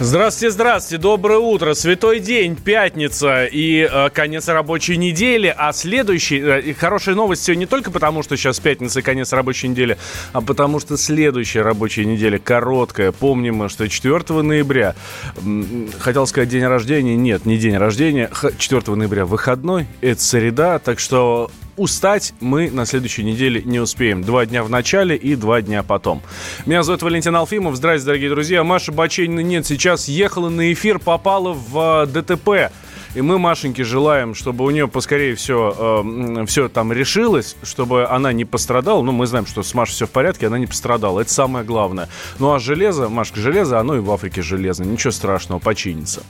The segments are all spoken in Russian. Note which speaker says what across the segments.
Speaker 1: Здравствуйте, здравствуйте, доброе утро, святой день, пятница и э, конец рабочей недели, а следующий, э, хорошая новость все не только потому, что сейчас пятница и конец рабочей недели, а потому что следующая рабочая неделя короткая, помним что 4 ноября, хотел сказать день рождения, нет, не день рождения, Х- 4 ноября выходной, это среда, так что Устать мы на следующей неделе не успеем. Два дня в начале и два дня потом. Меня зовут Валентин Алфимов. Здравствуйте, дорогие друзья. Маша Баченина нет сейчас. Ехала на эфир, попала в э, ДТП. И мы Машеньке желаем, чтобы у нее поскорее все, э, все там решилось, чтобы она не пострадала. Ну, мы знаем, что с Машей все в порядке, она не пострадала. Это самое главное. Ну, а железо, Машка, железо, оно и в Африке железно. Ничего страшного, починится.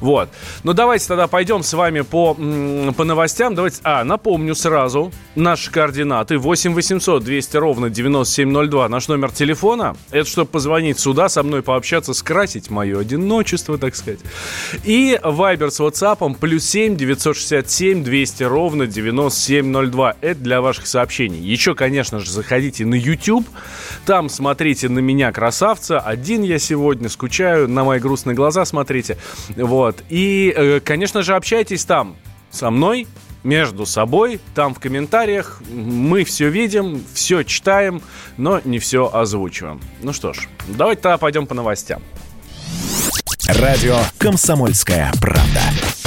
Speaker 1: Вот. Ну, давайте тогда пойдем с вами по, по новостям. Давайте, а, напомню сразу наши координаты. 8 800 200 ровно 9702. Наш номер телефона. Это чтобы позвонить сюда, со мной пообщаться, скрасить мое одиночество, так сказать. И Вайбер с WhatsApp плюс 7 967 200 ровно 9702. Это для ваших сообщений. Еще, конечно же, заходите на YouTube. Там смотрите на меня, красавца. Один я сегодня скучаю, на мои грустные глаза смотрите. Вот. И, э, конечно же, общайтесь там со мной, между собой, там в комментариях. Мы все видим, все читаем, но не все озвучиваем. Ну что ж, давайте тогда пойдем по новостям.
Speaker 2: Радио «Комсомольская правда».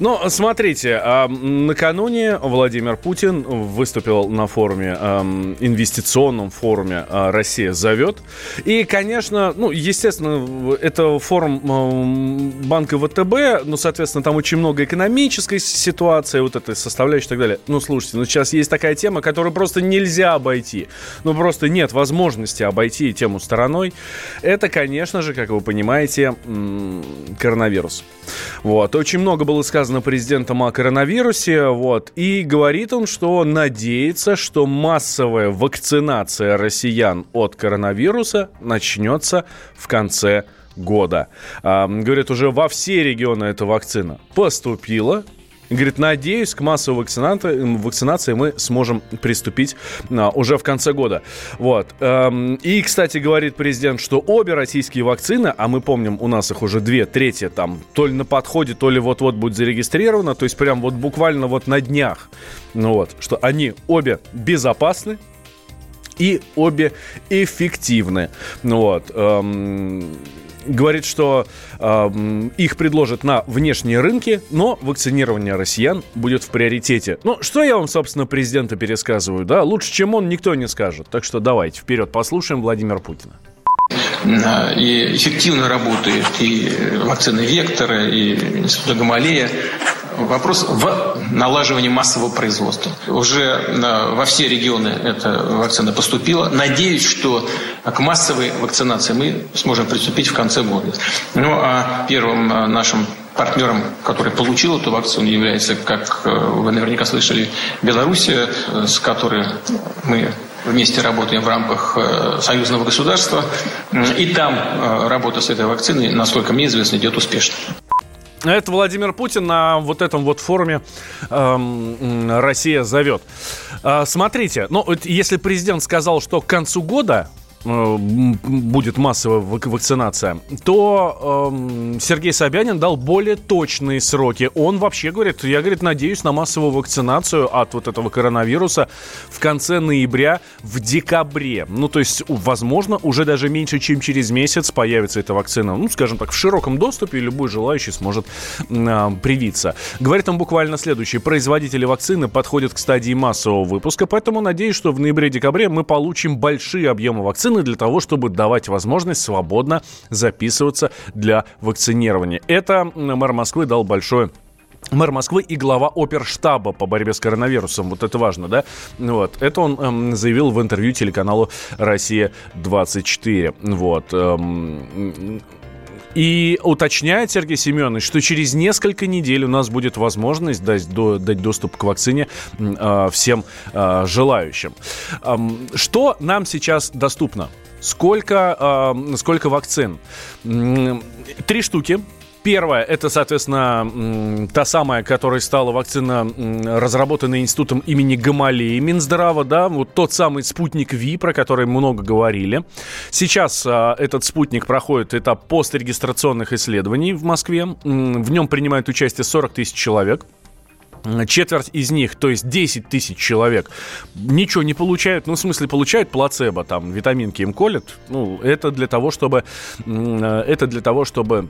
Speaker 1: Ну, смотрите, а, накануне Владимир Путин выступил на форуме, инвестиционном форуме а, «Россия зовет». И, конечно, ну, естественно, это форум банка ВТБ, ну, соответственно, там очень много экономической ситуации, вот этой составляющей и так далее. Ну, слушайте, ну, сейчас есть такая тема, которую просто нельзя обойти. Ну, просто нет возможности обойти тему стороной. Это, конечно же, как вы понимаете, коронавирус. Вот. Очень много было сказано президентом о коронавирусе. Вот. И говорит он, что надеется, что массовая вакцинация россиян от коронавируса начнется в конце года. А, говорит, уже во все регионы эта вакцина поступила. Говорит, надеюсь, к массовой вакцинации, вакцинации мы сможем приступить а, уже в конце года. Вот. Эм, и, кстати, говорит президент, что обе российские вакцины, а мы помним, у нас их уже две трети там, то ли на подходе, то ли вот-вот будет зарегистрировано, то есть прям вот буквально вот на днях, ну вот, что они обе безопасны, и обе эффективны. Ну Вот. эм, говорит, что эм, их предложат на внешние рынки, но вакцинирование россиян будет в приоритете. Ну, что я вам, собственно, президента пересказываю, да? Лучше, чем он, никто не скажет. Так что давайте вперед послушаем Владимира Путина.
Speaker 3: И эффективно работает и вакцины Вектора, и института Гамалея. Вопрос в налаживании массового производства. Уже э, во все регионы эта вакцина поступила. Надеюсь, что к массовой вакцинации мы сможем приступить в конце года. Ну, а первым э, нашим партнером, который получил эту вакцину, является, как э, вы наверняка слышали, Белоруссия, с которой мы вместе работаем в рамках союзного государства. И там работа с этой вакциной, насколько мне известно, идет успешно.
Speaker 1: Это Владимир Путин на вот этом вот форуме эм, «Россия зовет». Э, смотрите, ну, если президент сказал, что к концу года будет массовая вак- вакцинация, то эм, Сергей Собянин дал более точные сроки. Он вообще говорит, я, говорит, надеюсь на массовую вакцинацию от вот этого коронавируса в конце ноября, в декабре. Ну, то есть, возможно, уже даже меньше, чем через месяц появится эта вакцина. Ну, скажем так, в широком доступе, и любой желающий сможет а, привиться. Говорит он буквально следующее. Производители вакцины подходят к стадии массового выпуска, поэтому надеюсь, что в ноябре-декабре мы получим большие объемы вакцины для того, чтобы давать возможность свободно записываться для вакцинирования. Это мэр Москвы дал большое Мэр Москвы и глава оперштаба по борьбе с коронавирусом. Вот это важно, да? Вот. Это он эм, заявил в интервью телеканалу «Россия-24». Вот. эм, И уточняет Сергей Семенович, что через несколько недель у нас будет возможность дать, до, дать доступ к вакцине э, всем э, желающим. Э, что нам сейчас доступно? Сколько, э, сколько вакцин? Три штуки Первое, это, соответственно, та самая, которая стала вакцина, разработанная институтом имени Гамалеи Минздрава, да, вот тот самый спутник Ви, про который много говорили. Сейчас а, этот спутник проходит этап пострегистрационных исследований в Москве. В нем принимают участие 40 тысяч человек. Четверть из них, то есть 10 тысяч человек, ничего не получают. Ну, в смысле, получают плацебо, там, витаминки им колят. Ну, это для того, чтобы... Это для того, чтобы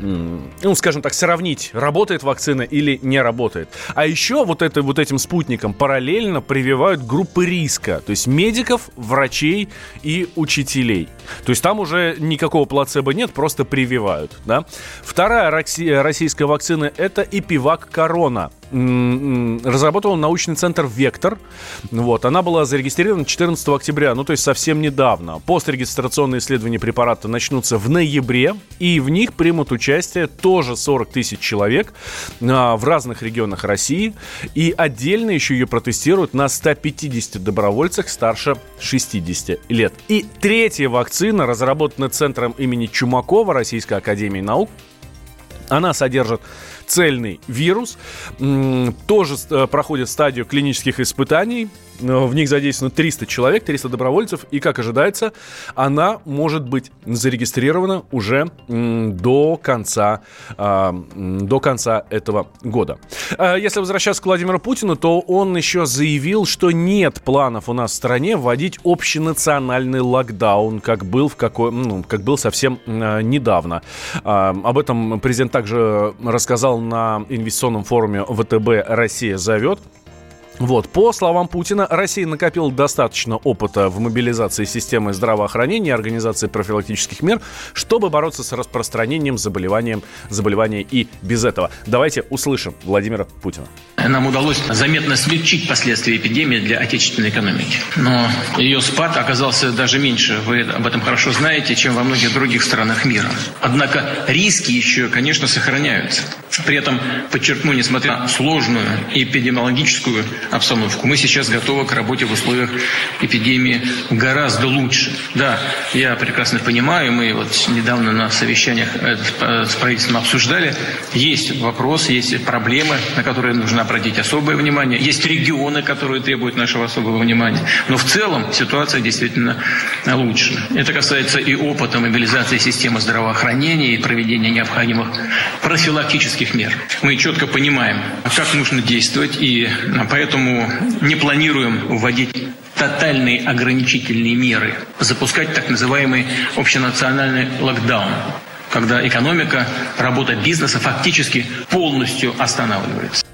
Speaker 1: ну, скажем так, сравнить, работает вакцина или не работает. А еще вот, это, вот этим спутником параллельно прививают группы риска, то есть медиков, врачей и учителей. То есть там уже никакого плацебо нет, просто прививают. Да? Вторая российская вакцина – это Эпивак Корона разработал научный центр «Вектор». Вот, она была зарегистрирована 14 октября, ну то есть совсем недавно. Пострегистрационные исследования препарата начнутся в ноябре, и в них примут участие тоже 40 тысяч человек а, в разных регионах России. И отдельно еще ее протестируют на 150 добровольцах старше 60 лет. И третья вакцина, разработана Центром имени Чумакова Российской Академии Наук, она содержит цельный вирус, тоже э, проходит стадию клинических испытаний. В них задействовано 300 человек, 300 добровольцев. И, как ожидается, она может быть зарегистрирована уже до конца, а, до конца этого года. А, если возвращаться к Владимиру Путину, то он еще заявил, что нет планов у нас в стране вводить общенациональный локдаун, как был, в какой, ну, как был совсем а, недавно. Об этом президент также рассказал на инвестиционном форуме ВТБ «Россия зовет». Вот, по словам Путина, Россия накопила достаточно опыта в мобилизации системы здравоохранения и организации профилактических мер, чтобы бороться с распространением заболеванием, заболевания и без этого. Давайте услышим Владимира Путина.
Speaker 3: Нам удалось заметно смягчить последствия эпидемии для отечественной экономики. Но ее спад оказался даже меньше, вы об этом хорошо знаете, чем во многих других странах мира. Однако риски еще, конечно, сохраняются. При этом, подчеркну, несмотря на сложную эпидемиологическую обстановку. Мы сейчас готовы к работе в условиях эпидемии гораздо лучше. Да, я прекрасно понимаю, мы вот недавно на совещаниях с правительством обсуждали, есть вопросы, есть проблемы, на которые нужно обратить особое внимание, есть регионы, которые требуют нашего особого внимания. Но в целом ситуация действительно лучше. Это касается и опыта мобилизации системы здравоохранения и проведения необходимых профилактических мер. Мы четко понимаем, как нужно действовать, и поэтому Поэтому не планируем вводить тотальные ограничительные меры, запускать так называемый общенациональный локдаун когда экономика, работа бизнеса фактически полностью останавливается.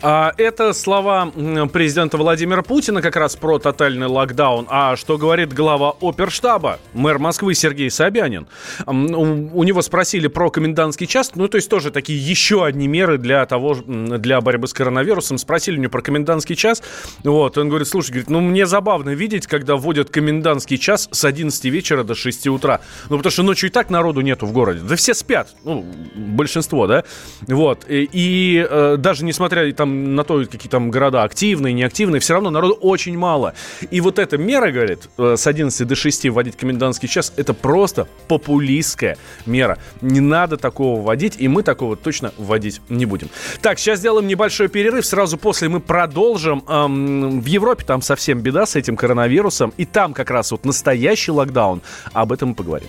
Speaker 1: А, это слова президента Владимира Путина как раз про тотальный локдаун. А что говорит глава оперштаба, мэр Москвы Сергей Собянин? У него спросили про комендантский час, ну то есть тоже такие еще одни меры для того, для борьбы с коронавирусом. Спросили у него про комендантский час. Вот, он говорит, слушай, говорит, ну мне забавно видеть, когда вводят комендантский час с 11 вечера до 6 утра. Ну потому что ночью и так народу нету в городе. Да все спят, ну большинство, да? Вот, и, и э, даже несмотря там на то, какие там города активные, неактивные, все равно народу очень мало. И вот эта мера, говорит, э, с 11 до 6 вводить комендантский час, это просто популистская мера. Не надо такого вводить, и мы такого точно вводить не будем. Так, сейчас сделаем небольшой перерыв, сразу после мы продолжим. Эм, в Европе там совсем беда с этим коронавирусом, и там как раз вот настоящий локдаун. Об этом мы поговорим.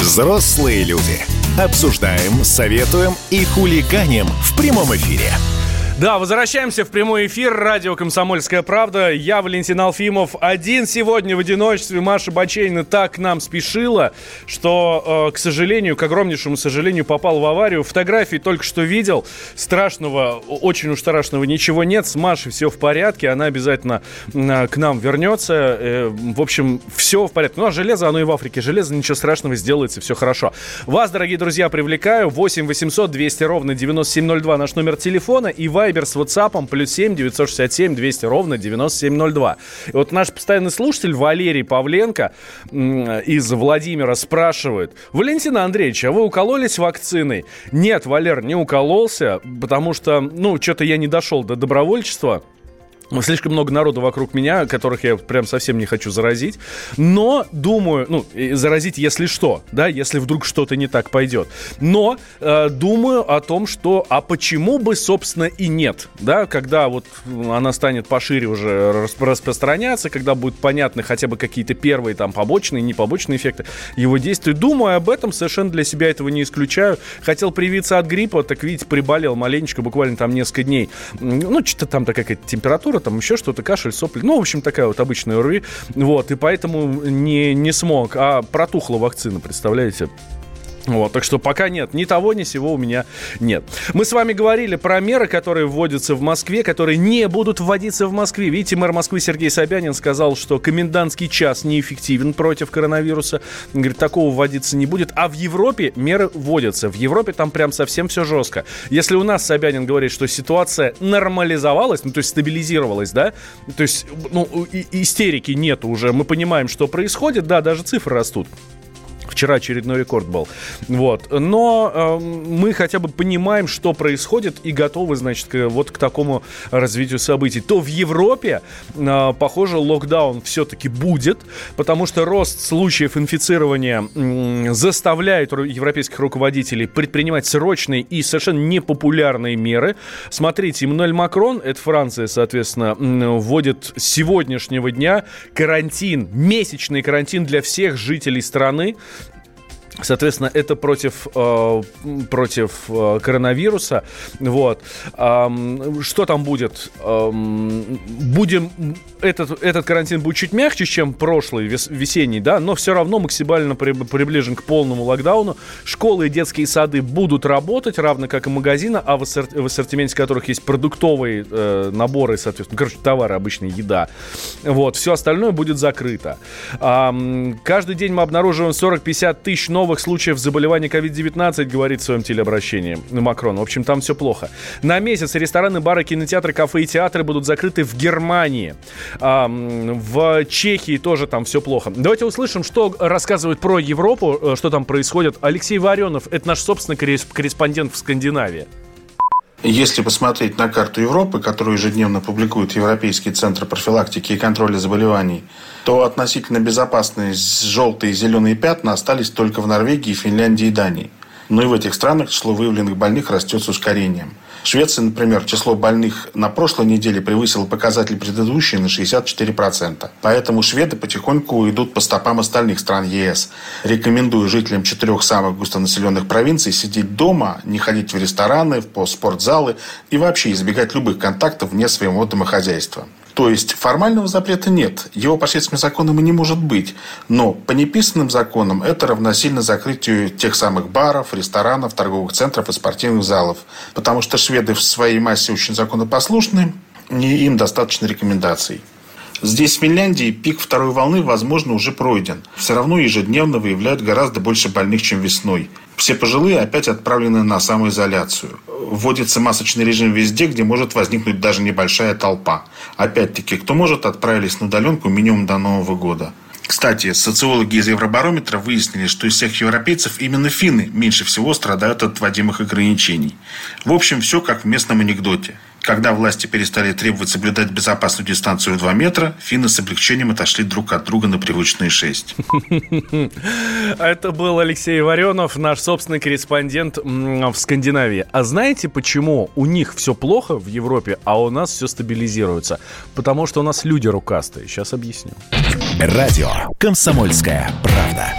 Speaker 2: Взрослые люди. Обсуждаем, советуем и хулиганим в прямом эфире.
Speaker 1: Да, возвращаемся в прямой эфир. Радио «Комсомольская правда». Я Валентин Алфимов. Один сегодня в одиночестве. Маша Бачейна так к нам спешила, что, э, к сожалению, к огромнейшему сожалению, попал в аварию. Фотографии только что видел. Страшного, очень уж страшного ничего нет. С Машей все в порядке. Она обязательно э, к нам вернется. Э, в общем, все в порядке. Ну, а железо, оно и в Африке. Железо, ничего страшного, сделается, все хорошо. Вас, дорогие друзья, привлекаю. 8 800 200 ровно 9702 наш номер телефона. И Вайбер с WhatsApp плюс 7 967 200 ровно 9702. И вот наш постоянный слушатель Валерий Павленко из Владимира спрашивает. Валентина Андреевич, а вы укололись вакциной? Нет, Валер, не укололся, потому что, ну, что-то я не дошел до добровольчества. Слишком много народу вокруг меня, которых я прям совсем не хочу заразить. Но думаю, ну, заразить, если что, да, если вдруг что-то не так пойдет. Но э, думаю о том, что, а почему бы, собственно, и нет, да, когда вот она станет пошире уже распространяться, когда будут понятны хотя бы какие-то первые там побочные, не побочные эффекты его действий. Думаю об этом, совершенно для себя этого не исключаю. Хотел привиться от гриппа, так видите, приболел маленечко, буквально там несколько дней. Ну, что-то там такая температура температура, там еще что-то, кашель, сопли. Ну, в общем, такая вот обычная ОРВИ. Вот, и поэтому не, не смог. А протухла вакцина, представляете? Вот, так что пока нет, ни того, ни сего у меня нет. Мы с вами говорили про меры, которые вводятся в Москве, которые не будут вводиться в Москве. Видите, мэр Москвы Сергей Собянин сказал, что комендантский час неэффективен против коронавируса. Он говорит, такого вводиться не будет. А в Европе меры вводятся. В Европе там прям совсем все жестко. Если у нас Собянин говорит, что ситуация нормализовалась, ну то есть стабилизировалась, да, то есть ну, истерики нет уже, мы понимаем, что происходит, да, даже цифры растут. Вчера очередной рекорд был. Вот. Но э, мы хотя бы понимаем, что происходит и готовы, значит, к, вот к такому развитию событий. То в Европе, э, похоже, локдаун все-таки будет, потому что рост случаев инфицирования э, заставляет европейских руководителей предпринимать срочные и совершенно непопулярные меры. Смотрите, Эммануэль Макрон, это Франция, соответственно, вводит с сегодняшнего дня карантин, месячный карантин для всех жителей страны. Соответственно, это против, э, против э, коронавируса. Вот. Э, что там будет? Э, будем... Этот, этот карантин будет чуть мягче, чем прошлый, вес, весенний, да, но все равно максимально при, приближен к полному локдауну. Школы и детские сады будут работать, равно как и магазины, а в, ассорт, в ассортименте которых есть продуктовые э, наборы, соответственно, короче, товары, обычная еда. Вот. Все остальное будет закрыто. Э, каждый день мы обнаруживаем 40-50 тысяч новых новых случаев заболевания COVID-19, говорит в своем телеобращении Макрон. В общем, там все плохо. На месяц рестораны, бары, кинотеатры, кафе и театры будут закрыты в Германии. А, в Чехии тоже там все плохо. Давайте услышим, что рассказывают про Европу, э, что там происходит. Алексей Варенов, это наш собственный корреспондент в Скандинавии.
Speaker 4: Если посмотреть на карту Европы, которую ежедневно публикует Европейский центр профилактики и контроля заболеваний, то относительно безопасные желтые и зеленые пятна остались только в Норвегии, Финляндии и Дании. Но и в этих странах число выявленных больных растет с ускорением – в Швеции, например, число больных на прошлой неделе превысило показатель предыдущей на 64%. Поэтому шведы потихоньку идут по стопам остальных стран ЕС. Рекомендую жителям четырех самых густонаселенных провинций сидеть дома, не ходить в рестораны, в спортзалы и вообще избегать любых контактов вне своего домохозяйства. То есть формального запрета нет, его по шведским законам и не может быть. Но по неписанным законам это равносильно закрытию тех самых баров, ресторанов, торговых центров и спортивных залов. Потому что шведы в своей массе очень законопослушны, и им достаточно рекомендаций. Здесь, в Финляндии, пик второй волны, возможно, уже пройден. Все равно ежедневно выявляют гораздо больше больных, чем весной. Все пожилые опять отправлены на самоизоляцию. Вводится масочный режим везде, где может возникнуть даже небольшая толпа. Опять-таки, кто может, отправились на удаленку минимум до Нового года. Кстати, социологи из Евробарометра выяснили, что из всех европейцев именно финны меньше всего страдают от вводимых ограничений. В общем, все как в местном анекдоте. Когда власти перестали требовать соблюдать безопасную дистанцию в 2 метра, финны с облегчением отошли друг от друга на привычные 6.
Speaker 1: Это был Алексей Варенов, наш собственный корреспондент в Скандинавии. А знаете, почему у них все плохо в Европе, а у нас все стабилизируется? Потому что у нас люди рукастые. Сейчас объясню.
Speaker 2: Радио «Комсомольская правда».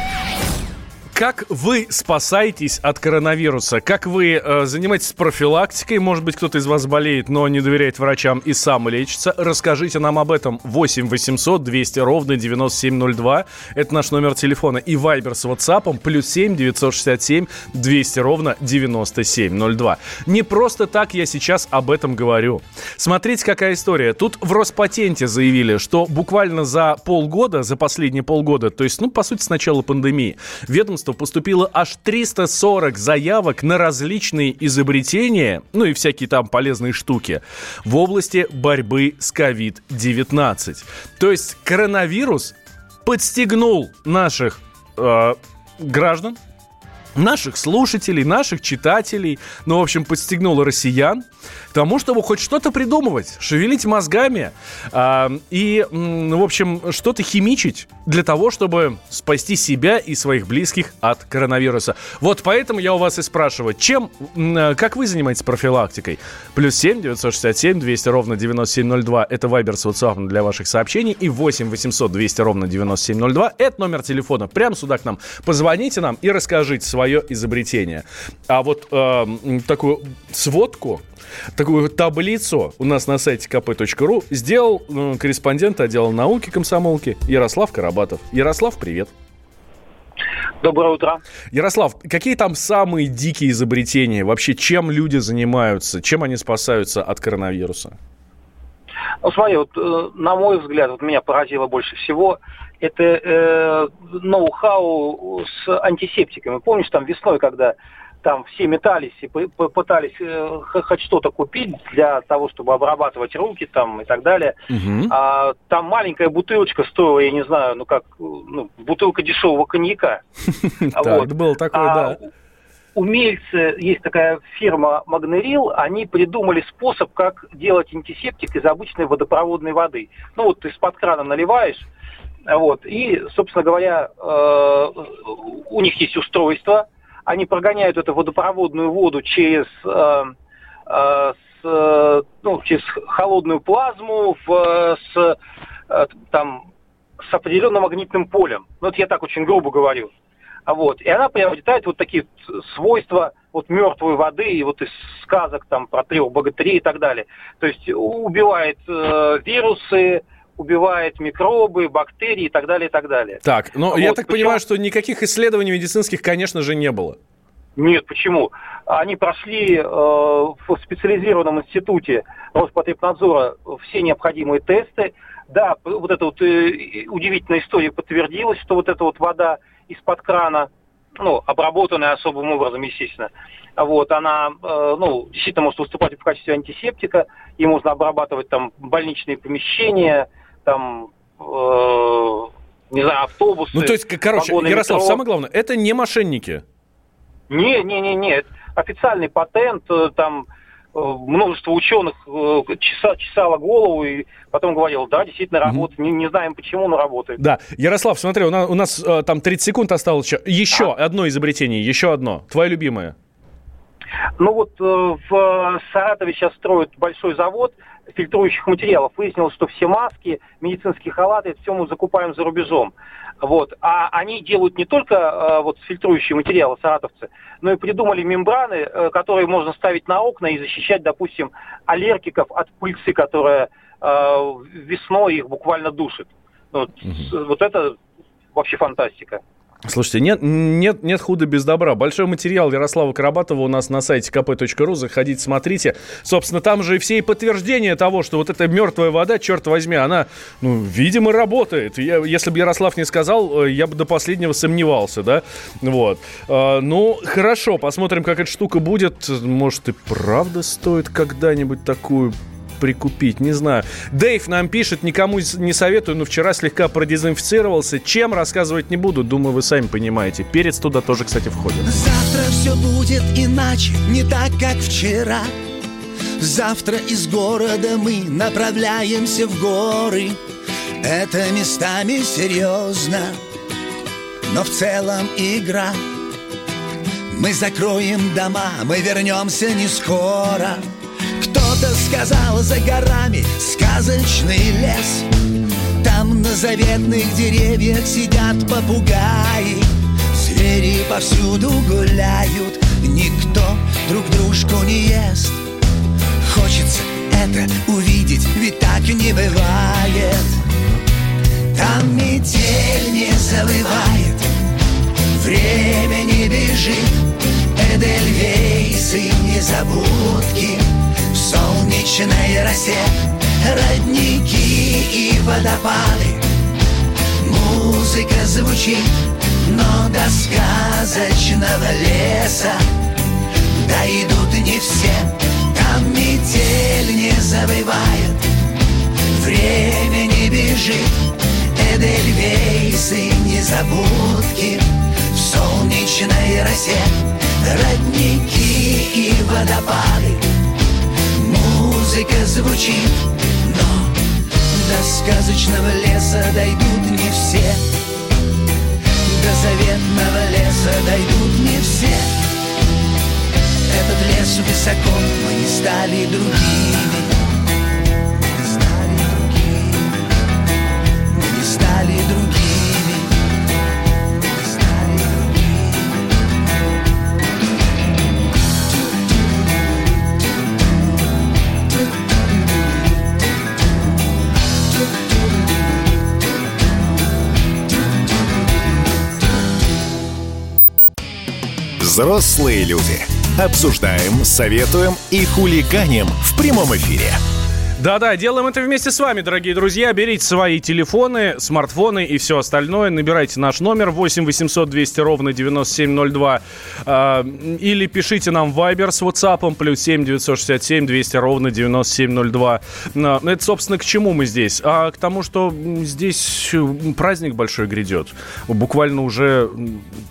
Speaker 1: Как вы спасаетесь от коронавируса? Как вы э, занимаетесь профилактикой? Может быть, кто-то из вас болеет, но не доверяет врачам и сам лечится? Расскажите нам об этом. 8 800 200 ровно 9702. Это наш номер телефона. И Вайбер с WhatsApp плюс 7 967 200 ровно 9702. Не просто так я сейчас об этом говорю. Смотрите, какая история. Тут в Роспатенте заявили, что буквально за полгода, за последние полгода, то есть, ну, по сути, с начала пандемии, ведомство ведомства поступило аж 340 заявок на различные изобретения, ну и всякие там полезные штуки, в области борьбы с COVID-19. То есть коронавирус подстегнул наших э, граждан, наших слушателей, наших читателей, ну, в общем, подстегнуло россиян к тому, чтобы хоть что-то придумывать, шевелить мозгами э, и, в общем, что-то химичить для того, чтобы спасти себя и своих близких от коронавируса. Вот поэтому я у вас и спрашиваю, чем, э, как вы занимаетесь профилактикой? Плюс 7 967 200 ровно 9702 это Вайбер с WhatsApp для ваших сообщений и 8 800 200 ровно 9702 это номер телефона. Прямо сюда к нам позвоните нам и расскажите свое изобретение. А вот э, такую сводку такую таблицу у нас на сайте kp.ru сделал э, корреспондент отдела науки комсомолки Ярослав Карабатов. Ярослав, привет.
Speaker 5: Доброе утро.
Speaker 1: Ярослав, какие там самые дикие изобретения? Вообще, чем люди занимаются? Чем они спасаются от коронавируса?
Speaker 5: Ну, смотри, вот, э, на мой взгляд, вот меня поразило больше всего, это э, ноу-хау с антисептиками. Помнишь, там весной, когда там все метались и пытались э, хоть что-то купить для того, чтобы обрабатывать руки там и так далее. Угу. А, там маленькая бутылочка стоила, я не знаю, ну как, ну, бутылка дешевого коньяка.
Speaker 1: Так, было такое, а да.
Speaker 5: Умельцы, есть такая фирма Магнерил, они придумали способ, как делать антисептик из обычной водопроводной воды. Ну вот ты из-под крана наливаешь, вот, и, собственно говоря, э, у них есть устройство, они прогоняют эту водопроводную воду через, э, э, с, ну, через холодную плазму в, с, там, с определенным магнитным полем. Ну, это я так очень грубо говорю. Вот. И она приобретает вот такие свойства вот мертвой воды и вот из сказок там про трех богатырей и так далее. То есть убивает э, вирусы, убивает микробы, бактерии и так далее, и так далее.
Speaker 1: Так, но вот, я так причем... понимаю, что никаких исследований медицинских, конечно же, не было.
Speaker 5: Нет, почему? Они прошли э, в специализированном институте Роспотребнадзора все необходимые тесты. Да, вот эта вот э, удивительная история подтвердилась, что вот эта вот вода из-под крана, ну, обработанная особым образом, естественно, вот, она, э, ну, действительно может выступать в качестве антисептика, и можно обрабатывать там больничные помещения, там, э, не знаю, автобусы.
Speaker 1: Ну, то есть, короче, Ярослав, метро. самое главное, это не мошенники.
Speaker 5: Не, не, не, не, официальный патент, э, там э, множество ученых э, часа, чесало голову и потом говорил, да, действительно работает. Mm-hmm. Не, не знаем почему, но работает.
Speaker 1: Да. Ярослав, смотри, у нас, у нас там 30 секунд осталось еще. Еще а? одно изобретение, еще одно. Твое любимое.
Speaker 5: Ну вот в Саратове сейчас строят большой завод фильтрующих материалов. Выяснилось, что все маски, медицинские халаты, это все мы закупаем за рубежом. Вот. А они делают не только э, вот фильтрующие материалы, саратовцы, но и придумали мембраны, э, которые можно ставить на окна и защищать, допустим, аллергиков от пыльцы, которая э, весной их буквально душит. Вот, угу. вот это вообще фантастика.
Speaker 1: Слушайте, нет, нет, нет худа без добра. Большой материал Ярослава Карабатова у нас на сайте kp.ru. Заходите, смотрите. Собственно, там же и все и подтверждения того, что вот эта мертвая вода, черт возьми, она, ну, видимо, работает. Я, если бы Ярослав не сказал, э, я бы до последнего сомневался, да? Вот. А, ну, хорошо, посмотрим, как эта штука будет. Может, и правда стоит когда-нибудь такую прикупить, не знаю. Дэйв нам пишет, никому не советую, но вчера слегка продезинфицировался. Чем, рассказывать не буду, думаю, вы сами понимаете. Перец туда тоже, кстати, входит.
Speaker 6: Завтра все будет иначе, не так, как вчера. Завтра из города мы направляемся в горы. Это местами серьезно, но в целом игра. Мы закроем дома, мы вернемся не скоро. Кто-то сказал за горами сказочный лес Там на заветных деревьях сидят попугаи. Звери повсюду гуляют, никто друг дружку не ест. Хочется это увидеть, ведь так не бывает. Там метель не завывает, время не бежит, Эдельвейсы незабудки В солнечной росе родники и водопады. Музыка звучит, но до сказочного леса Дойдут не все, там метель не завывает Время не бежит, Эдельвейсы незабудки В солнечной росе родники и водопады. Музыка звучит, но до сказочного леса дойдут не все. До заветного леса дойдут не все. Этот лес высоко, мы не стали другими. Не стали другими
Speaker 2: Взрослые люди. Обсуждаем, советуем и хулиганим в прямом эфире.
Speaker 1: Да-да, делаем это вместе с вами, дорогие друзья. Берите свои телефоны, смартфоны и все остальное. Набирайте наш номер 8 800 200 ровно 9702. Э, или пишите нам Viber с WhatsApp плюс 7 967 200 ровно 9702. Э, это, собственно, к чему мы здесь? А к тому, что здесь праздник большой грядет. Буквально уже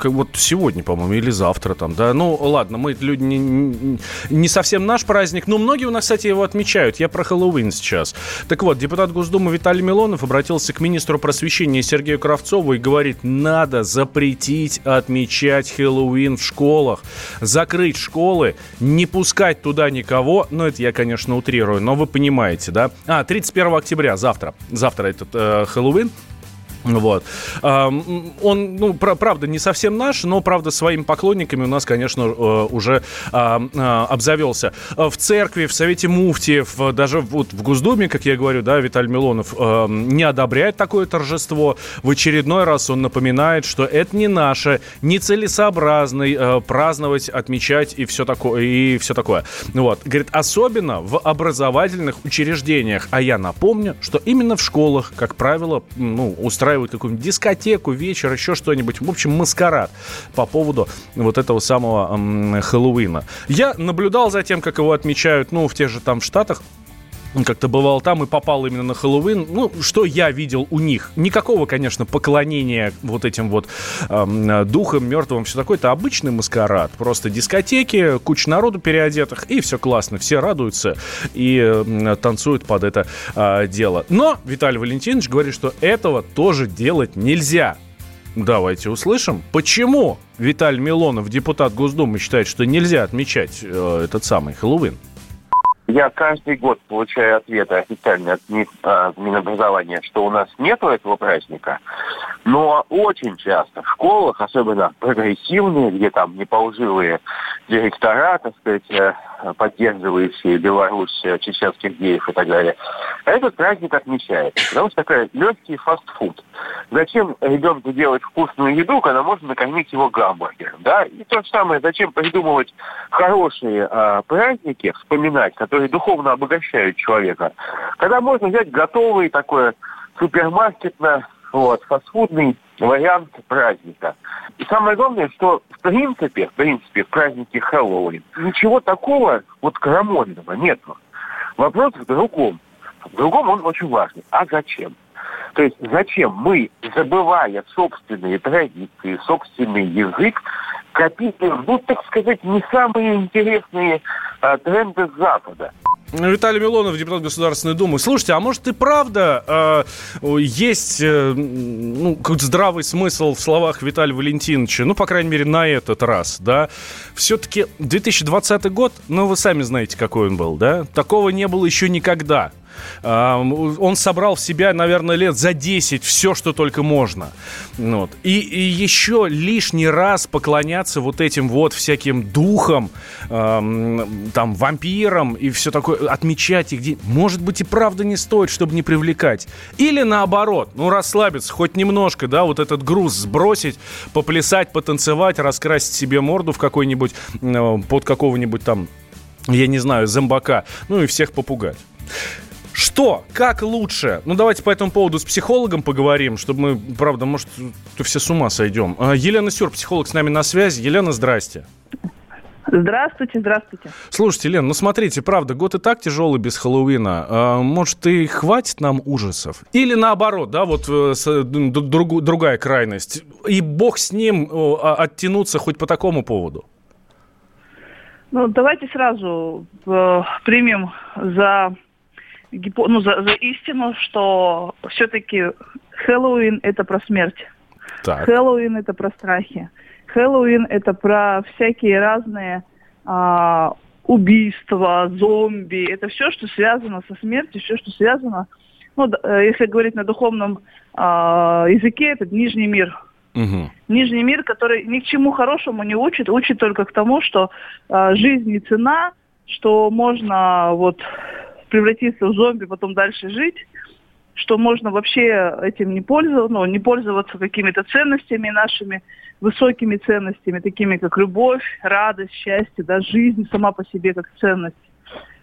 Speaker 1: вот сегодня, по-моему, или завтра там, да. Ну, ладно, мы люди не, не совсем наш праздник, но многие у нас, кстати, его отмечают. Я про Хэллоуин сейчас. Так вот, депутат Госдумы Виталий Милонов обратился к министру просвещения Сергею Кравцову и говорит, надо запретить отмечать Хэллоуин в школах, закрыть школы, не пускать туда никого, ну, это я, конечно, утрирую, но вы понимаете, да? А, 31 октября, завтра, завтра этот э, Хэллоуин, вот. Он, ну, правда, не совсем наш, но, правда, своими поклонниками у нас, конечно, э, уже обзавелся. В церкви, в Совете Муфтиев, даже вот в Госдуме, как я говорю, да, Виталий Милонов не одобряет такое торжество. В очередной раз он напоминает, что это не наше, нецелесообразно э, праздновать, отмечать и все такое. И все такое. Вот. Говорит, особенно в образовательных учреждениях. А я напомню, что именно в школах, как правило, ну, устраивают устраивают какую-нибудь дискотеку, вечер, еще что-нибудь. В общем, маскарад по поводу вот этого самого Хэллоуина. Я наблюдал за тем, как его отмечают, ну, в тех же там Штатах как-то бывал там и попал именно на Хэллоуин. Ну, что я видел у них? Никакого, конечно, поклонения вот этим вот э, духам, мертвым, все такое. Это обычный маскарад. Просто дискотеки, куча народу переодетых, и все классно. Все радуются и э, танцуют под это э, дело. Но Виталий Валентинович говорит, что этого тоже делать нельзя. Давайте услышим, почему Виталий Милонов, депутат Госдумы, считает, что нельзя отмечать э, этот самый Хэллоуин.
Speaker 7: Я каждый год получаю ответы официальные от а, Минобразования, что у нас нет этого праздника. Но очень часто в школах, особенно прогрессивные, где там неполживые директора, так сказать, э, поддерживающие Беларусь, э, чеченских геев и так далее, этот праздник отмечается. Потому что такой легкий фастфуд. Зачем ребенку делать вкусную еду, когда можно накормить его гамбургером? Да? И то же самое, зачем придумывать хорошие э, праздники, вспоминать, которые духовно обогащают человека, когда можно взять готовый такой супермаркетно вот, фастфудный вариант праздника. И самое главное, что в принципе, в принципе, в празднике Хэллоуин ничего такого вот крамольного нету. Вопрос в другом. В другом он очень важный. А зачем? То есть зачем мы, забывая собственные традиции, собственный язык, копируем, ну, так сказать, не самые интересные а, тренды Запада?
Speaker 1: Виталий Милонов, депутат Государственной Думы. Слушайте, а может и правда э, есть э, ну, какой-то здравый смысл в словах Виталия Валентиновича, ну, по крайней мере, на этот раз, да? Все-таки 2020 год, ну, вы сами знаете, какой он был, да? Такого не было еще никогда. Он собрал в себя, наверное, лет за 10 все, что только можно. Вот. И, и еще лишний раз поклоняться вот этим вот всяким духам, эм, там, вампирам и все такое, отмечать их. Может быть, и правда не стоит, чтобы не привлекать. Или наоборот, ну, расслабиться хоть немножко, да, вот этот груз сбросить, поплясать, потанцевать, раскрасить себе морду в какой-нибудь, э, под какого-нибудь там, я не знаю, зомбака, ну и всех попугать. Что? Как лучше? Ну, давайте по этому поводу с психологом поговорим, чтобы мы, правда, может, то все с ума сойдем. А, Елена Сюр, психолог с нами на связи. Елена, здрасте.
Speaker 8: Здравствуйте, здравствуйте.
Speaker 1: Слушайте, Лен, ну смотрите, правда, год и так тяжелый без Хэллоуина. А, может, и хватит нам ужасов? Или наоборот, да, вот э, с, друг, другая крайность. И бог с ним а, оттянуться хоть по такому поводу.
Speaker 8: Ну, давайте сразу э, примем за ну, за, за истину, что все-таки Хэллоуин это про смерть. Так. Хэллоуин это про страхи. Хэллоуин это про всякие разные а, убийства, зомби. Это все, что связано со смертью, все, что связано, ну, э, если говорить на духовном а, языке, это нижний мир. Угу. Нижний мир, который ни к чему хорошему не учит, учит только к тому, что а, жизнь не цена, что можно вот превратиться в зомби, потом дальше жить, что можно вообще этим не пользоваться, ну, не пользоваться какими-то ценностями нашими, высокими ценностями, такими как любовь, радость, счастье, да, жизнь сама по себе как ценность.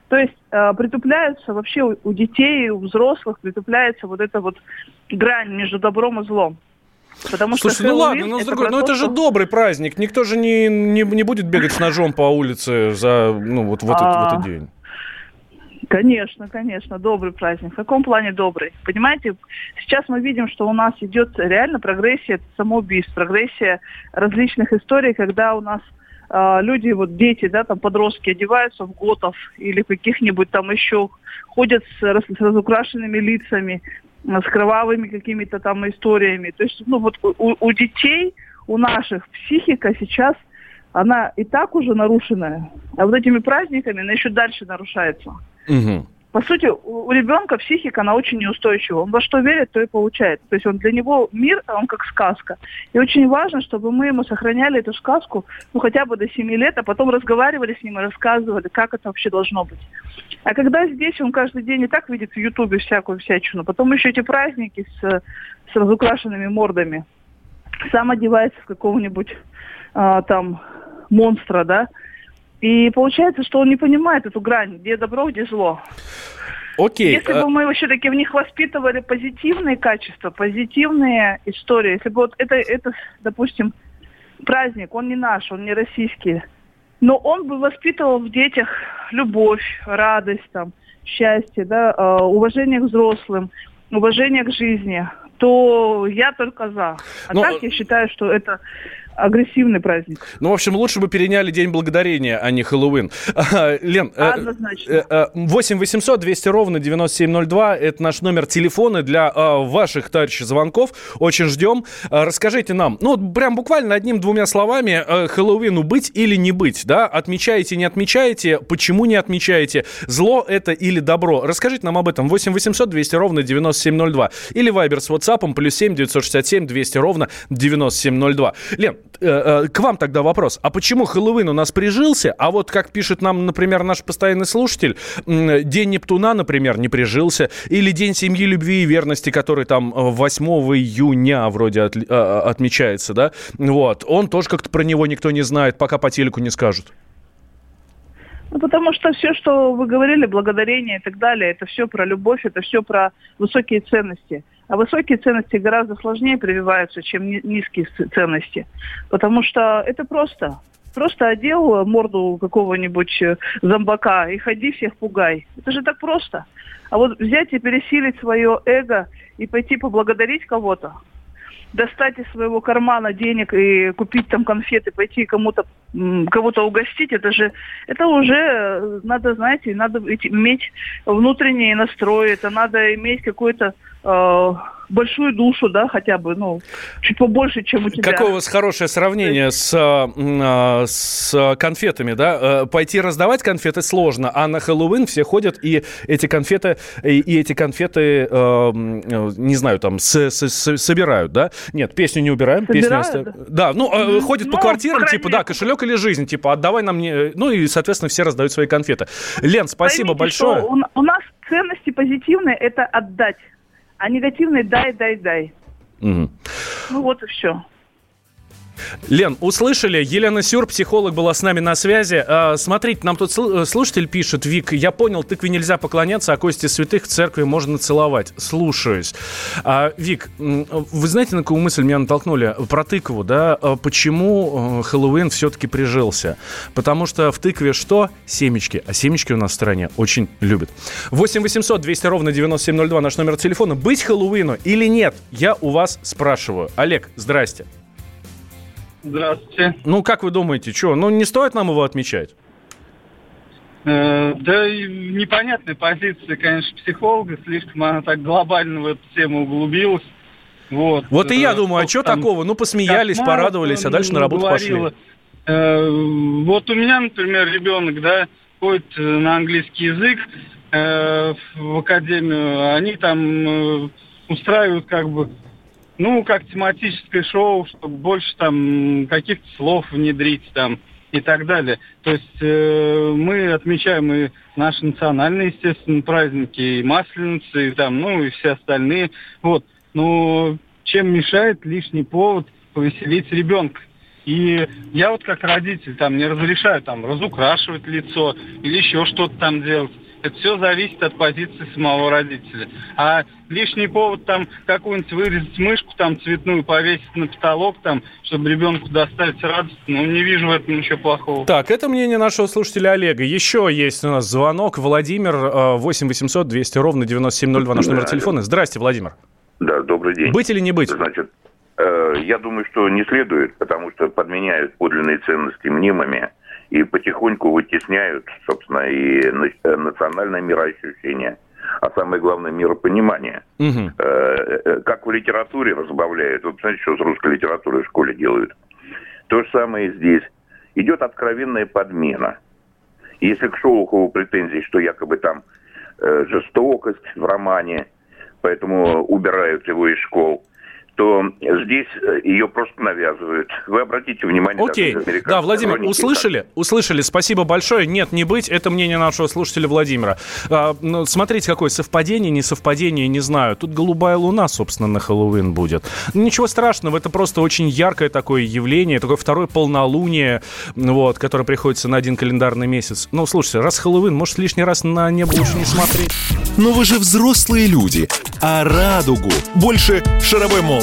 Speaker 8: То есть э, притупляется вообще у, у детей, у взрослых притупляется вот эта вот грань между добром и злом.
Speaker 1: Потому Слушай, что ну ладно, но, с другой, но это же добрый праздник. Никто же не, не, не будет бегать с ножом по улице за, ну, вот в этот, а, в этот день.
Speaker 8: Конечно, конечно, добрый праздник. В каком плане добрый? Понимаете, сейчас мы видим, что у нас идет реально прогрессия самоубийств, прогрессия различных историй, когда у нас э, люди, вот дети, да, там подростки одеваются в готов или каких-нибудь там еще, ходят с, с разукрашенными лицами, с кровавыми какими-то там историями. То есть, ну вот у, у детей, у наших психика сейчас, она и так уже нарушенная, а вот этими праздниками она еще дальше нарушается. Угу. По сути, у, ребенка психика, она очень неустойчива. Он во что верит, то и получает. То есть он для него мир, он как сказка. И очень важно, чтобы мы ему сохраняли эту сказку, ну, хотя бы до 7 лет, а потом разговаривали с ним и рассказывали, как это вообще должно быть. А когда здесь он каждый день и так видит в Ютубе всякую всячину, потом еще эти праздники с, с разукрашенными мордами, сам одевается в какого-нибудь а, там монстра, да, и получается, что он не понимает эту грань, где добро, где зло.
Speaker 1: Окей.
Speaker 8: Если бы мы все-таки в них воспитывали позитивные качества, позитивные истории, если бы вот это, это, допустим, праздник, он не наш, он не российский, но он бы воспитывал в детях любовь, радость, там, счастье, да, э, уважение к взрослым, уважение к жизни, то я только за. А но... так я считаю, что это агрессивный праздник.
Speaker 1: Ну, в общем, лучше бы переняли День Благодарения, а не Хэллоуин. Лен,
Speaker 8: э, Однозначно.
Speaker 1: 8 800 200 ровно 9702 – это наш номер телефона для э, ваших, товарищей, звонков. Очень ждем. Э, расскажите нам, ну, прям буквально одним-двумя словами, Хэллоуину быть или не быть, да? Отмечаете, не отмечаете? Почему не отмечаете? Зло это или добро? Расскажите нам об этом. 8 800 200 ровно 9702. Или Вайбер с WhatsApp плюс 7 967 200 ровно 9702. Лен, Э, э, к вам тогда вопрос. А почему Хэллоуин у нас прижился, а вот как пишет нам, например, наш постоянный слушатель, День Нептуна, например, не прижился, или День семьи, любви и верности, который там 8 э, июня вроде от, отмечается, да, вот, он тоже как-то про него никто не знает, пока по телеку не скажут.
Speaker 8: Ну, потому что все, что вы говорили, благодарение и так далее, это все про любовь, это все про высокие ценности. А высокие ценности гораздо сложнее прививаются, чем низкие ценности. Потому что это просто. Просто одел морду какого-нибудь э, зомбака и ходи всех пугай. Это же так просто. А вот взять и пересилить свое эго и пойти поблагодарить кого-то, достать из своего кармана денег и купить там конфеты, пойти кому-то кого-то угостить, это же это уже э, надо, знаете, надо иметь внутренний настрой, это надо иметь какой-то э, большую душу, да, хотя бы, ну, чуть побольше, чем у тебя.
Speaker 1: Какое у вас хорошее сравнение с, э, с конфетами, да? Э, Пойти раздавать конфеты сложно, а на Хэллоуин все ходят и эти конфеты, и, и эти конфеты, э, э, не знаю, там, с, с- с- собирают, да? Нет, песню не убираем, песню
Speaker 8: Собирают?
Speaker 1: оставим. Да, ну, э, ходят по
Speaker 8: Ну,
Speaker 1: квартирам,
Speaker 8: по
Speaker 1: типа, да, кошелек или жизнь, типа, отдавай нам, не... ну, и, соответственно, все раздают свои конфеты. Лен, спасибо
Speaker 8: Поймите,
Speaker 1: большое.
Speaker 8: У, у нас ценности позитивные – это отдать, а негативные – дай, дай, дай.
Speaker 1: Мгм.
Speaker 8: Ну вот и все.
Speaker 1: Лен, услышали? Елена Сюр, психолог, была с нами на связи. А, смотрите, нам тут э, слушатель пишет, Вик, я понял, тыкве нельзя поклоняться, а кости святых в церкви можно целовать. Слушаюсь. А, Вик, вы знаете, на какую мысль меня натолкнули? Про тыкву, да? А Почему э, Хэллоуин все-таки прижился? Потому что в тыкве что? Семечки. А семечки у нас в стране очень любят. 8 800 200 ровно 9702 наш номер телефона. Быть Хэллоуину или нет? Я у вас спрашиваю. Олег, здрасте.
Speaker 9: Здравствуйте.
Speaker 1: Ну, как вы думаете, что? Ну, не стоит нам его отмечать?
Speaker 9: Э, да непонятная позиция, конечно, психолога. Слишком она так глобально в эту тему углубилась. Вот,
Speaker 1: Вот и я
Speaker 9: Э,
Speaker 1: думаю, а что такого? Ну, посмеялись,
Speaker 9: кошмаров,
Speaker 1: порадовались, а дальше на работу
Speaker 9: говорила.
Speaker 1: пошли.
Speaker 9: Э, Вот у меня, например, ребенок, да, ходит на английский язык в академию. Они там устраивают как бы, ну, как тематическое шоу, чтобы больше там каких-то слов внедрить там и так далее. То есть э, мы отмечаем и наши национальные, естественно, праздники, и Масленицы, и там, ну, и все остальные. Вот. Но чем мешает лишний повод повеселить ребенка? И я вот как родитель там не разрешаю там разукрашивать лицо или еще что-то там делать. Это все зависит от позиции самого родителя. А лишний повод там какую-нибудь вырезать мышку там цветную, повесить на потолок там, чтобы ребенку доставить радость, ну не вижу в этом ничего плохого.
Speaker 1: Так, это мнение нашего слушателя Олега. Еще есть у нас звонок. Владимир, э, 8 800 200 ровно 9702 наш номер телефона. Здрасте, Владимир.
Speaker 10: Да, добрый день.
Speaker 1: Быть или не быть?
Speaker 10: Значит, э, я думаю, что не следует, потому что подменяют подлинные ценности мнимыми и потихоньку вытесняют, собственно, и э, национальное мироощущение, а самое главное миропонимание. Э, Как в литературе разбавляют. Вы знаете, что с русской литературой в школе делают? То же самое и здесь. Идет откровенная подмена. Если к Шолохову претензии, что якобы там жестокость в романе, поэтому убирают его из школ, то здесь э, ее просто навязывают. Вы обратите внимание,
Speaker 1: Окей. Да, Владимир,
Speaker 10: хроники,
Speaker 1: услышали? Услышали. Спасибо большое. Нет, не быть. Это мнение нашего слушателя Владимира. А, ну, смотрите, какое совпадение, не совпадение, не знаю. Тут голубая луна, собственно, на Хэллоуин будет. Ничего страшного, это просто очень яркое такое явление, такое второе полнолуние, вот, которое приходится на один календарный месяц. Ну, слушайте, раз Хэллоуин, может, лишний раз на небо лучше не смотреть?
Speaker 2: Но вы же взрослые люди, а радугу больше шаровой молнии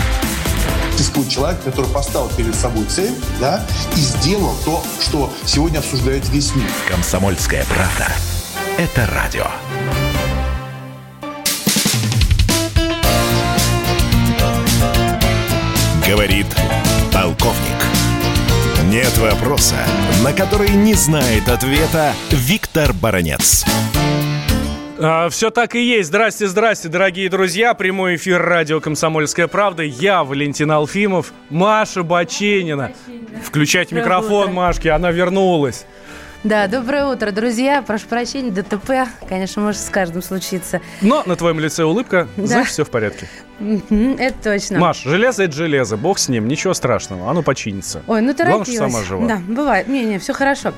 Speaker 11: Существует человек, который поставил перед собой цель, да, и сделал то, что сегодня обсуждает весь мир.
Speaker 2: Комсомольская правда. Это радио. Говорит полковник. Нет вопроса, на который не знает ответа Виктор Баранец.
Speaker 1: Все так и есть. Здрасте, здрасте, дорогие друзья. Прямой эфир радио «Комсомольская правда». Я, Валентин Алфимов, Маша Баченина.
Speaker 12: Доброе
Speaker 1: микрофон,
Speaker 12: утро.
Speaker 1: Машки, она вернулась.
Speaker 12: Да, доброе утро, друзья. Прошу прощения, ДТП, конечно, может с каждым случиться.
Speaker 1: Но на твоем лице улыбка,
Speaker 12: Да.
Speaker 1: значит, все в порядке.
Speaker 12: Это точно.
Speaker 1: Маш, железо это железо, бог с ним, ничего страшного, оно починится.
Speaker 12: Ой, ну
Speaker 1: Главное,
Speaker 12: торопилась.
Speaker 1: что сама жива.
Speaker 12: Да, бывает. Не-не, все хорошо.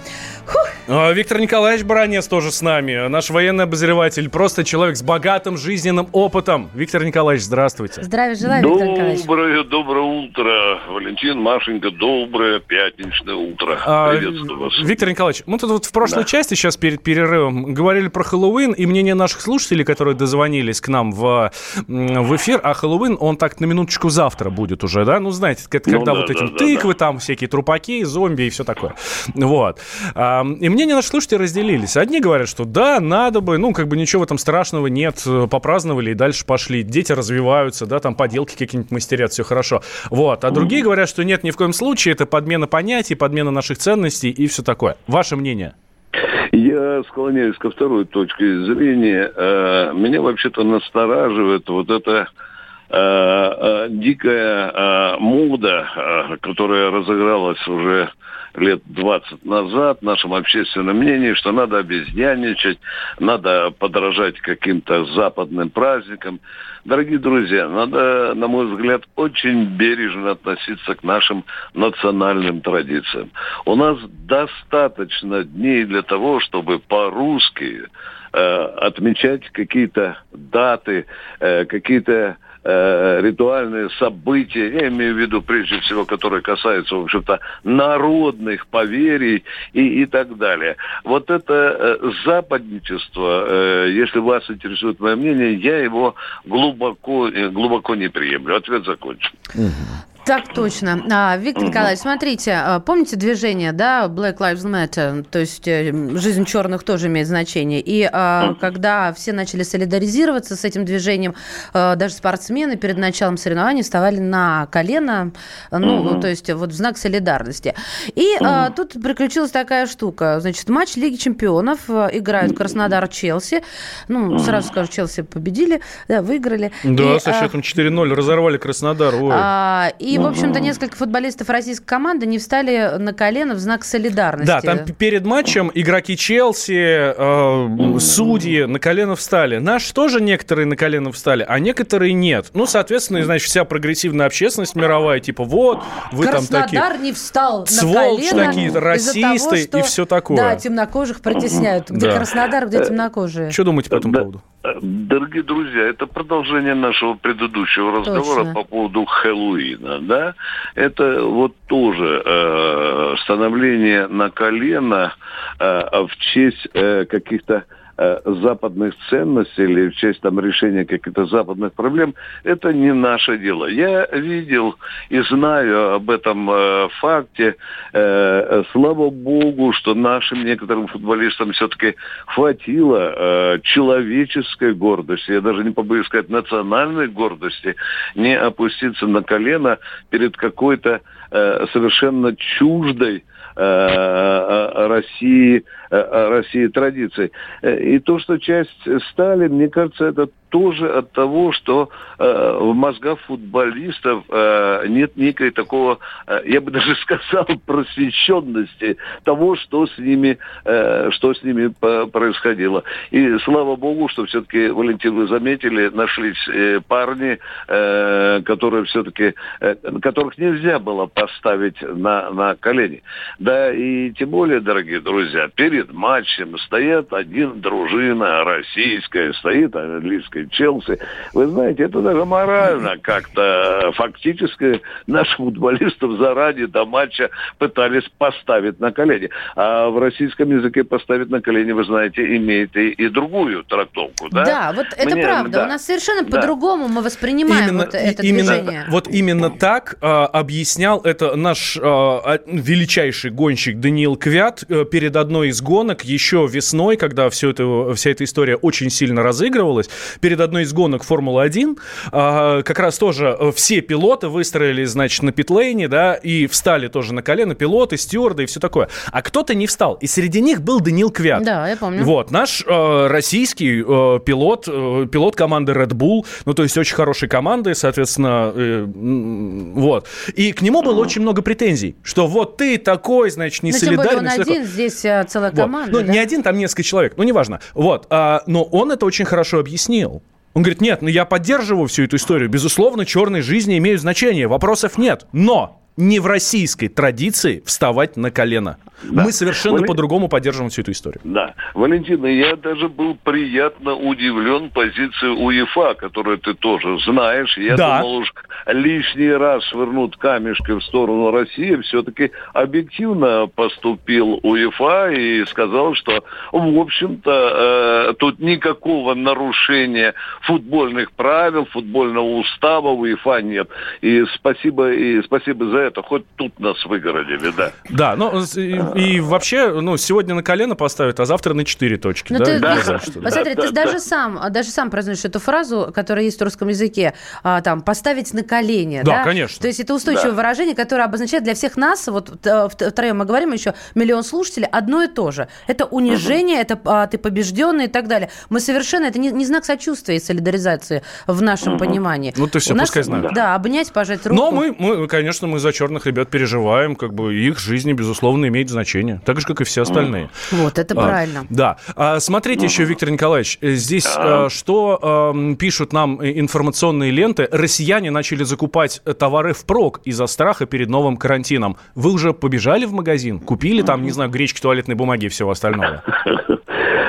Speaker 1: А, Виктор Николаевич Баранец тоже с нами, наш военный обозреватель, просто человек с богатым жизненным опытом. Виктор Николаевич, здравствуйте.
Speaker 12: Здравия желаю, Виктор Николаевич.
Speaker 13: Доброе, доброе утро, Валентин, Машенька, доброе пятничное утро.
Speaker 1: А,
Speaker 13: Приветствую вас.
Speaker 1: Виктор Николаевич, мы тут вот в прошлой
Speaker 13: Да.
Speaker 1: части, сейчас перед перерывом, говорили про Хэллоуин, и мнение наших слушателей, которые дозвонились к нам в, в эфир, а а Хэллоуин, он так на минуточку завтра будет уже, да? Ну, знаете, это
Speaker 13: Ну
Speaker 1: когда
Speaker 13: да,
Speaker 1: вот эти
Speaker 13: да,
Speaker 1: вот
Speaker 13: да,
Speaker 1: тыквы, там всякие трупаки, зомби и все такое. Вот. И мнения наших слушателей разделились. Одни говорят, что да, надо бы, ну, как бы ничего в этом страшного нет, э, попраздновали и дальше пошли. Дети развиваются, да, там поделки какие-нибудь мастерят, все хорошо. Вот. А другие говорят, что нет, ни в коем случае, это подмена понятий, подмена наших ценностей и все такое. Ваше мнение?
Speaker 13: Я склоняюсь ко второй точке зрения. Э, Меня вообще-то настораживает вот эта э, э, дикая э, мода, э, которая разыгралась уже лет 20 назад в нашем общественном мнении, что надо обезьянничать, надо подражать каким-то западным праздникам. Дорогие друзья, надо, на мой взгляд, очень бережно относиться к нашим национальным традициям. У нас достаточно дней для того, чтобы по-русски э, отмечать какие-то даты, э, какие-то э, ритуальные события, я имею в виду прежде всего, которые касаются, в общем-то, народных поверий и, и так далее. Вот это э, западничество, э, если вас интересует мое мнение, я его глубоко, э, глубоко не приемлю. Ответ закончен.
Speaker 12: Так точно. А, Виктор Николаевич, смотрите, а, помните движение, да, Black Lives Matter, то есть э, жизнь черных тоже имеет значение. И а, когда все начали солидаризироваться с этим движением, а, даже спортсмены перед началом соревнований вставали на колено, ну,
Speaker 14: Мгм.
Speaker 12: то есть вот в знак солидарности. И а, тут приключилась такая штука. Значит, матч Лиги чемпионов э, играют Краснодар-Челси. Ну, сразу скажу, Челси победили, да, выиграли.
Speaker 1: Да,
Speaker 12: И,
Speaker 1: со
Speaker 12: а,
Speaker 1: счетом 4-0 разорвали Краснодар. Ой.
Speaker 12: а, и, в общем-то, несколько футболистов российской команды не встали на колено в знак солидарности.
Speaker 1: Да, там перед матчем игроки Челси, э, судьи на колено встали. Наши тоже некоторые на колено встали, а некоторые нет. Ну, соответственно, значит, вся прогрессивная общественность мировая, типа, вот, вы там
Speaker 12: Краснодар
Speaker 1: такие...
Speaker 12: не встал
Speaker 1: сволочь
Speaker 12: на колено
Speaker 1: такие,
Speaker 12: из-за
Speaker 1: расисты
Speaker 12: того,
Speaker 1: и
Speaker 12: что,
Speaker 1: всё такое.
Speaker 12: Да, темнокожих притесняют. Где
Speaker 1: Да.
Speaker 12: Краснодар, где темнокожие.
Speaker 1: Что думаете по этому поводу?
Speaker 13: Дорогие друзья, это продолжение нашего предыдущего разговора
Speaker 12: Точно.
Speaker 13: по поводу Хэллоуина, да? Это вот тоже э, становление на колено э, в честь э, каких-то э, западных ценностей или в честь там решения каких-то западных проблем, это не наше дело. Я видел и знаю об этом э, факте. Э, слава богу, что нашим некоторым футболистам все-таки хватило человеческой гордости, я даже не побоюсь сказать национальной гордости, не опуститься на колено перед какой-то совершенно чуждой России, э, России. Э, И то, что часть стали, мне кажется, это тоже от того, что э, в мозгах футболистов э, нет некой такого, э, я бы даже сказал, просвещенности того, что с ними, э, что с ними происходило. И слава богу, что все-таки, Валентин, вы заметили, нашлись э, парни, э, которые все-таки, э, которых нельзя было поставить на, на колени. Да, и тем более, дорогие друзья, перед матчем стоят один дружина российская, стоит английская Челси. Вы знаете, это даже морально как-то фактически наших футболистов заранее до матча пытались поставить на колени. А в российском языке поставить на колени, вы знаете, имеет и, и другую трактовку. Да,
Speaker 12: Да, вот это
Speaker 13: Мне-
Speaker 12: правда.
Speaker 13: да.
Speaker 12: У нас совершенно
Speaker 13: Да.
Speaker 12: по-другому мы воспринимаем вот
Speaker 1: и-
Speaker 12: это
Speaker 1: именно,
Speaker 12: движение.
Speaker 1: Вот именно так а, объяснял это наш а, величайший гонщик Даниил Квят э, перед одной из гонок еще весной, когда все это, вся эта история очень сильно разыгрывалась. Перед одной из гонок Формулы-1 а, как раз тоже э, все пилоты выстроились, значит, на питлейне, да, и встали тоже на колено, пилоты, стюарды и все такое. А кто-то не встал. И среди них был Даниил Квят.
Speaker 12: Да, я помню.
Speaker 1: Вот, наш э, российский э, пилот, э, пилот команды Red Bull, ну, то есть очень хорошей команды, соответственно, э, вот. И к нему было очень много претензий, что вот ты такой, значит, не
Speaker 12: Ну, тем более
Speaker 1: солидарен.
Speaker 12: он
Speaker 1: всё такое.
Speaker 12: один, здесь целая
Speaker 1: Вот.
Speaker 12: команда.
Speaker 1: Ну,
Speaker 12: да?
Speaker 1: не один, там несколько человек, ну, неважно. Вот, а, но он это очень хорошо объяснил. Он говорит, нет, ну я поддерживаю всю эту историю. Безусловно, черные жизни имеют значение, вопросов нет. Но не в российской традиции вставать на колено. Мы совершенно
Speaker 13: Вален-
Speaker 1: по-другому поддерживаем всю эту историю.
Speaker 13: Да. Валентина, я даже был приятно удивлен позицией УЕФА, которую ты тоже знаешь. Я
Speaker 1: Да.
Speaker 13: думал уж лишний раз швырнут камешки в сторону России. Все-таки объективно поступил УЕФА и сказал, что, в общем-то, э, тут никакого нарушения футбольных правил, футбольного устава УЕФА нет. И спасибо, и спасибо за это. Хоть тут нас выгородили, да.
Speaker 1: Да, ну и, и вообще, ну, сегодня на колено поставят, а завтра на четыре точки.
Speaker 12: Ну,
Speaker 1: да,
Speaker 12: ты,
Speaker 1: ни
Speaker 12: видишь,
Speaker 1: за что.
Speaker 12: вот смотри, ты даже сам, даже сам произносишь эту фразу, которая есть в русском языке, а, там, поставить на колени.
Speaker 1: Да,
Speaker 12: Да,
Speaker 1: конечно.
Speaker 12: То есть это устойчивое
Speaker 1: Да.
Speaker 12: выражение, которое обозначает для всех нас, вот э, втроем мы говорим, еще миллион слушателей, одно и то же. Это унижение, это а, ты побежденный и так далее. Мы совершенно, это не, не знак сочувствия и солидаризации в нашем понимании.
Speaker 1: Ну, ты всё
Speaker 12: У нас-
Speaker 1: пускай знают.
Speaker 12: Да, обнять, пожать руку.
Speaker 1: Но мы, мы, конечно, мы за черных ребят переживаем, как бы их жизни, безусловно, имеет значение, так же, как и все остальные.
Speaker 12: Вот, это
Speaker 1: А,
Speaker 12: правильно.
Speaker 1: Да. А, смотрите еще, Виктор Николаевич, э, здесь
Speaker 13: Да.
Speaker 1: э, что эм, пишут нам э, информационные ленты. Россияне начали закупать товары впрок из-за страха перед новым карантином. Вы уже побежали в магазин? Купили там, не знаю, гречки, туалетной бумаги и всего остального?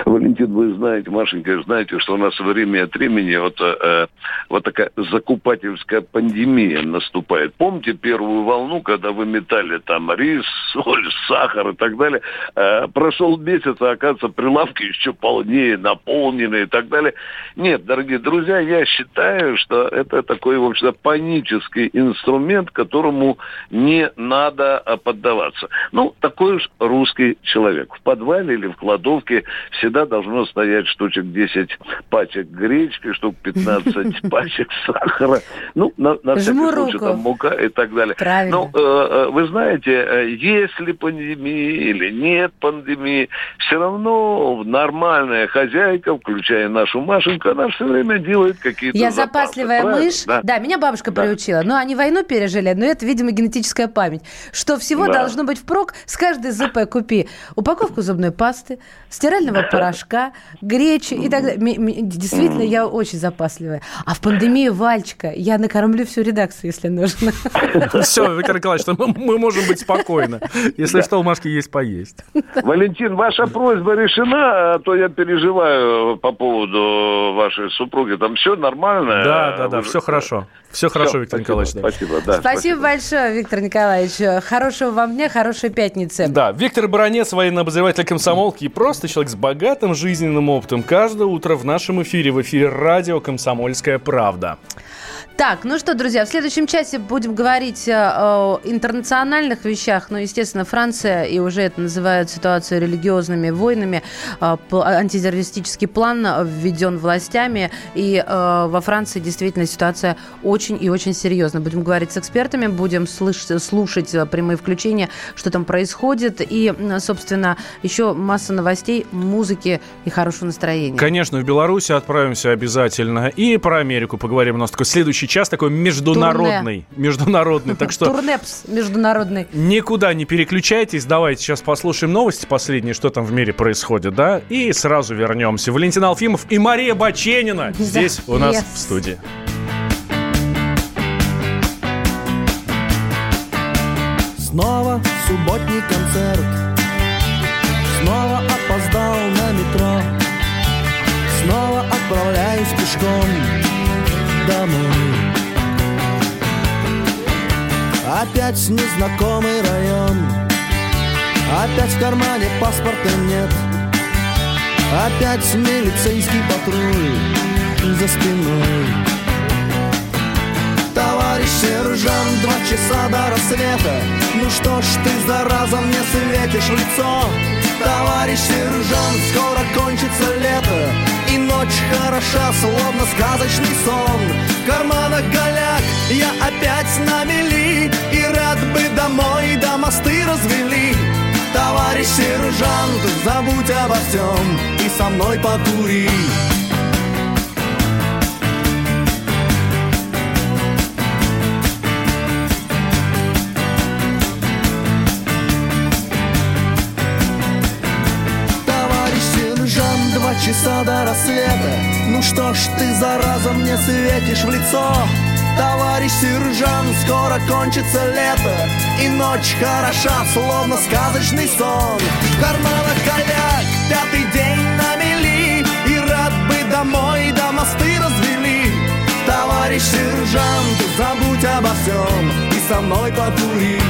Speaker 13: Валентин, вы знаете, Машенька, знаете, что у нас время от времени вот, э, вот такая закупательская пандемия наступает. Помните первую волну, когда вы метали там рис, соль, сахар и так далее? Э, прошел месяц, а оказывается, прилавки еще полнее, наполнены и так далее. Нет, дорогие друзья, я считаю, что это такой, в общем-то, панический инструмент, которому не надо а, поддаваться. Ну, такой уж русский человек. В подвале или в кладовке всегда должно стоять штучек 10 пачек гречки, штук 15 пачек сахара. Ну, на, на всякий случай, там мука и так далее.
Speaker 12: Правильно.
Speaker 13: Ну, э, э, вы знаете, э, есть ли пандемия или нет пандемии, все равно нормальная хозяйка, включая нашу Машеньку, она все время делает какие-то
Speaker 12: Я
Speaker 13: запасы,
Speaker 12: запасливая
Speaker 13: правильно?
Speaker 12: мышь. Да. меня бабушка приучила. Но они войну пережили, но это, видимо, генетическая память. Что всего
Speaker 13: Да.
Speaker 12: должно быть впрок, с каждой ЗП купи упаковку зубной пасты, стирального порошка, гречи и так далее. Действительно, я очень запасливая. А в пандемию, Вальчика, я накормлю всю редакцию, если нужно.
Speaker 1: Все, Виктор Николаевич, мы, мы можем быть спокойны. Если что, у Машки есть поесть.
Speaker 13: Валентин, ваша просьба решена, а то я переживаю по поводу вашей супруги. Там все нормально?
Speaker 1: Да, да, да, все хорошо. Все хорошо, Виктор
Speaker 13: спасибо,
Speaker 1: Николаевич. да.
Speaker 13: Спасибо, да.
Speaker 12: Спасибо большое, Виктор Николаевич. Хорошего вам дня, хорошей пятницы.
Speaker 1: Да, Виктор Баранец, военный обозреватель комсомолки и просто человек с богатым жизненным опытом. Каждое утро в нашем эфире, в эфире радио «Комсомольская правда».
Speaker 12: Так, ну что, друзья, в следующем часе будем говорить э, о интернациональных вещах. Ну, естественно, Франция, и уже это называют ситуацию религиозными войнами. Э, антитеррористический план введен властями, и э, во Франции действительно ситуация очень и очень серьезная. Будем говорить с экспертами, будем слыш- слушать э, прямые включения, что там происходит, и, собственно, еще масса новостей, музыки и хорошего настроения.
Speaker 1: Конечно, в Беларуси отправимся обязательно. И про Америку поговорим. У нас такой следующий час такой международный. Международный. Так что
Speaker 12: Турнепс международный.
Speaker 1: никуда не переключайтесь. Давайте сейчас послушаем новости последние, что там в мире происходит, да? И сразу вернемся. Валентин Алфимов и Мария Баченина здесь у нас
Speaker 12: Yes.
Speaker 1: в студии.
Speaker 6: Снова субботний концерт Снова опоздал на метро Снова отправляюсь пешком домой Опять незнакомый район. Опять в кармане паспорта нет. Опять милицейский патруль за спиной. Товарищ сержант, два часа до рассвета. Ну что ж ты, зараза, мне светишь лицо? Товарищ сержант, скоро кончится лето. И ночь хороша, словно сказочный сон. В карманах голяк, я опять на мели развели. Товарищ сержант, забудь обо всем И со мной покури. Часа до рассвета. Ну что ж ты, зараза, мне светишь в лицо Товарищ сержант, скоро кончится лето И ночь хороша, словно сказочный сон. В карманах коляк, пятый день на мели И рад бы домой, да мосты развели. Товарищ сержант, забудь обо всем И со мной покури